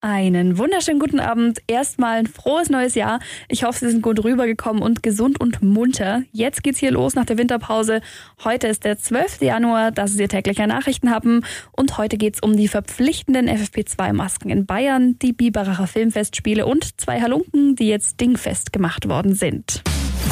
Einen wunderschönen guten Abend. Erstmal ein frohes neues Jahr. Ich hoffe, Sie sind gut rübergekommen und gesund und munter. Jetzt geht's hier los nach der Winterpause. Heute ist der 12. Januar, das ist Ihr täglicher Nachrichten haben. Und heute geht's um die verpflichtenden FFP2-Masken in Bayern, die Biberacher Filmfestspiele und zwei Halunken, die jetzt dingfest gemacht worden sind.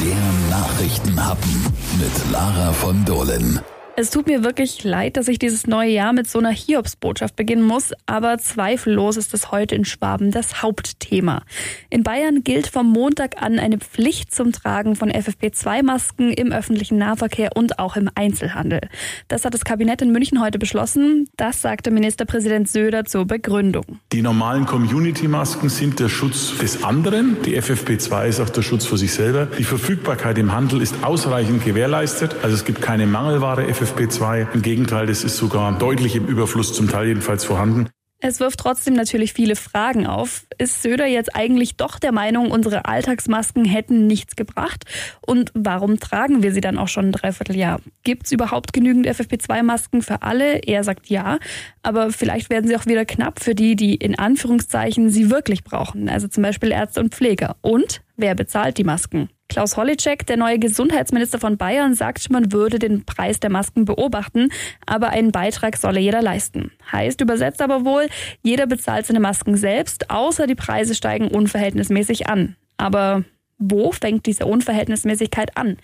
Der Nachrichtenhappen mit Lara von Dohlen. Es tut mir wirklich leid, dass ich dieses neue Jahr mit so einer Hiobsbotschaft beginnen muss, aber zweifellos ist es heute in Schwaben das Hauptthema. In Bayern gilt vom Montag an eine Pflicht zum Tragen von FFP2-Masken im öffentlichen Nahverkehr und auch im Einzelhandel. Das hat das Kabinett in München heute beschlossen. Das sagte Ministerpräsident Söder zur Begründung. Die normalen Community-Masken sind der Schutz des anderen. Die FFP2 ist auch der Schutz für sich selber. Die Verfügbarkeit im Handel ist ausreichend gewährleistet. Also es gibt keine Mangelware FFP2. FFP2. Im Gegenteil, das ist sogar deutlich im Überfluss zum Teil jedenfalls vorhanden. Es wirft trotzdem natürlich viele Fragen auf. Ist Söder jetzt eigentlich doch der Meinung, unsere Alltagsmasken hätten nichts gebracht? Und warum tragen wir sie dann auch schon ein Dreivierteljahr? Gibt es überhaupt genügend FFP2-Masken für alle? Er sagt ja. Aber vielleicht werden sie auch wieder knapp für die, die in Anführungszeichen sie wirklich brauchen. Also zum Beispiel Ärzte und Pfleger. Und wer bezahlt die Masken? Klaus Holleczek, der neue Gesundheitsminister von Bayern, sagt, man würde den Preis der Masken beobachten, aber einen Beitrag solle jeder leisten. Heißt übersetzt aber wohl, jeder bezahlt seine Masken selbst, außer die Preise steigen unverhältnismäßig an. Aber wo fängt diese Unverhältnismäßigkeit an?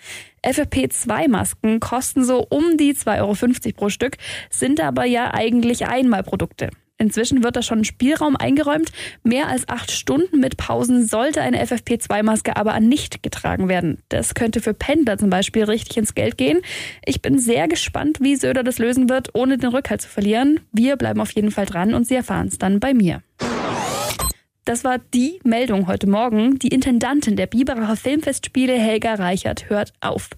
FFP2-Masken kosten so um die 2,50 Euro pro Stück, sind aber ja eigentlich Einmalprodukte. Inzwischen wird da schon Spielraum eingeräumt. Mehr als acht Stunden mit Pausen sollte eine FFP2-Maske aber nicht getragen werden. Das könnte für Pendler zum Beispiel richtig ins Geld gehen. Ich bin sehr gespannt, wie Söder das lösen wird, ohne den Rückhalt zu verlieren. Wir bleiben auf jeden Fall dran und Sie erfahren es dann bei mir. Das war die Meldung heute Morgen. Die Intendantin der Biberacher Filmfestspiele, Helga Reichert, hört auf.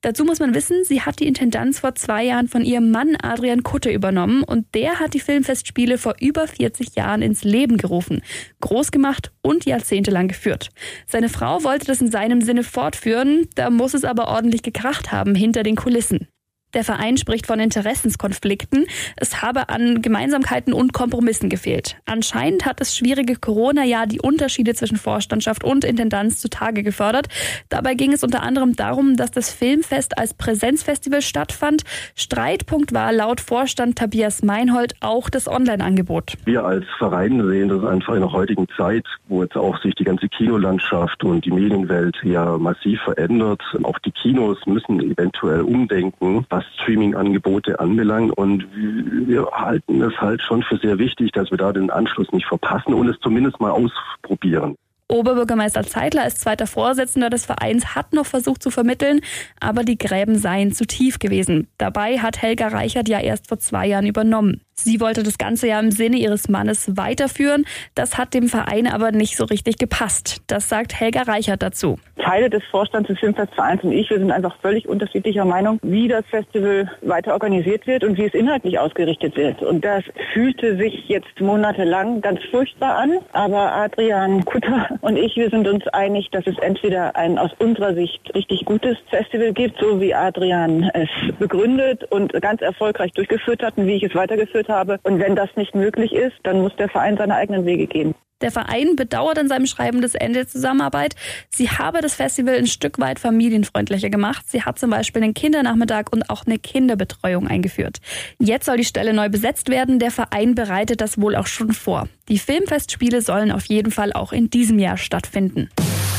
Dazu muss man wissen, sie hat die Intendanz vor zwei Jahren von ihrem Mann Adrian Kutte übernommen und der hat die Filmfestspiele vor über 40 Jahren ins Leben gerufen, groß gemacht und jahrzehntelang geführt. Seine Frau wollte das in seinem Sinne fortführen, da muss es aber ordentlich gekracht haben hinter den Kulissen. Der Verein spricht von Interessenskonflikten. Es habe an Gemeinsamkeiten und Kompromissen gefehlt. Anscheinend hat das schwierige Corona-Jahr die Unterschiede zwischen Vorstandschaft und Intendanz zutage gefördert. Dabei ging es unter anderem darum, dass das Filmfest als Präsenzfestival stattfand. Streitpunkt war laut Vorstand Tobias Meinhold auch das Online-Angebot. Wir als Verein sehen das einfach in der heutigen Zeit, wo jetzt auch sich die ganze Kinolandschaft und die Medienwelt ja massiv verändert. Auch die Kinos müssen eventuell umdenken, was Streaming-Angebote anbelangt. Und wir halten es halt schon für sehr wichtig, dass wir da den Anschluss nicht verpassen und es zumindest mal ausprobieren. Oberbürgermeister Zeitler als zweiter Vorsitzender des Vereins hat noch versucht zu vermitteln, aber die Gräben seien zu tief gewesen. Dabei hat Helga Reichert ja erst vor zwei Jahren übernommen. Sie wollte das Ganze ja im Sinne ihres Mannes weiterführen. Das hat dem Verein aber nicht so richtig gepasst. Das sagt Helga Reichert dazu. Teile des Vorstands des Filmfestvereins und ich, wir sind einfach völlig unterschiedlicher Meinung, wie das Festival weiter organisiert wird und wie es inhaltlich ausgerichtet wird. Und das fühlte sich jetzt monatelang ganz furchtbar an. Aber Adrian Kutter und ich, wir sind uns einig, dass es entweder ein aus unserer Sicht richtig gutes Festival gibt, so wie Adrian es begründet und ganz erfolgreich durchgeführt hat und wie ich es weitergeführt geführt habe. Und wenn das nicht möglich ist, dann muss der Verein seine eigenen Wege gehen. Der Verein bedauert in seinem Schreiben das Ende der Zusammenarbeit. Sie habe das Festival ein Stück weit familienfreundlicher gemacht. Sie hat zum Beispiel einen Kindernachmittag und auch eine Kinderbetreuung eingeführt. Jetzt soll die Stelle neu besetzt werden. Der Verein bereitet das wohl auch schon vor. Die Filmfestspiele sollen auf jeden Fall auch in diesem Jahr stattfinden.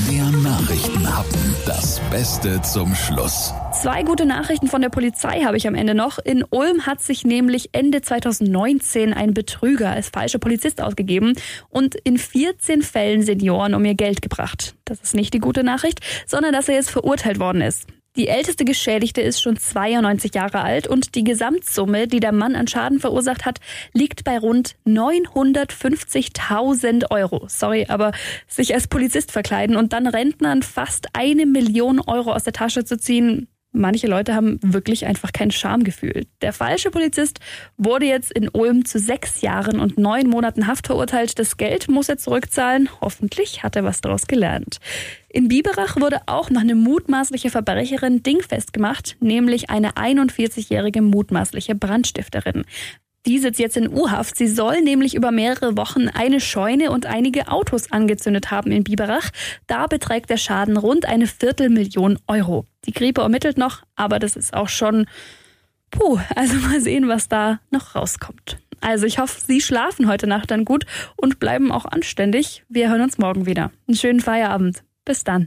Der Nachrichtenhappen. Das Beste zum Schluss. Zwei gute Nachrichten von der Polizei habe ich am Ende noch. In Ulm hat sich nämlich Ende 2019 ein Betrüger als falscher Polizist ausgegeben und in 14 Fällen Senioren um ihr Geld gebracht. Das ist nicht die gute Nachricht, sondern dass er jetzt verurteilt worden ist. Die älteste Geschädigte ist schon 92 Jahre alt und die Gesamtsumme, die der Mann an Schaden verursacht hat, liegt bei rund 950.000 Euro. Sorry, aber sich als Polizist verkleiden und dann Rentnern fast eine Million Euro aus der Tasche zu ziehen, Manche Leute haben wirklich einfach kein Schamgefühl. Der falsche Polizist wurde jetzt in Ulm zu sechs Jahren und neun Monaten Haft verurteilt. Das Geld muss er zurückzahlen. Hoffentlich hat er was daraus gelernt. In Biberach wurde auch noch eine mutmaßliche Verbrecherin dingfest gemacht, nämlich eine 41-jährige mutmaßliche Brandstifterin. Die sitzt jetzt in U-Haft. Sie soll nämlich über mehrere Wochen eine Scheune und einige Autos angezündet haben in Biberach. Da beträgt der Schaden rund eine Viertelmillion Euro. Die Kripo ermittelt noch, aber das ist auch schon, puh, also mal sehen, was da noch rauskommt. Also ich hoffe, Sie schlafen heute Nacht dann gut und bleiben auch anständig. Wir hören uns morgen wieder. Einen schönen Feierabend. Bis dann.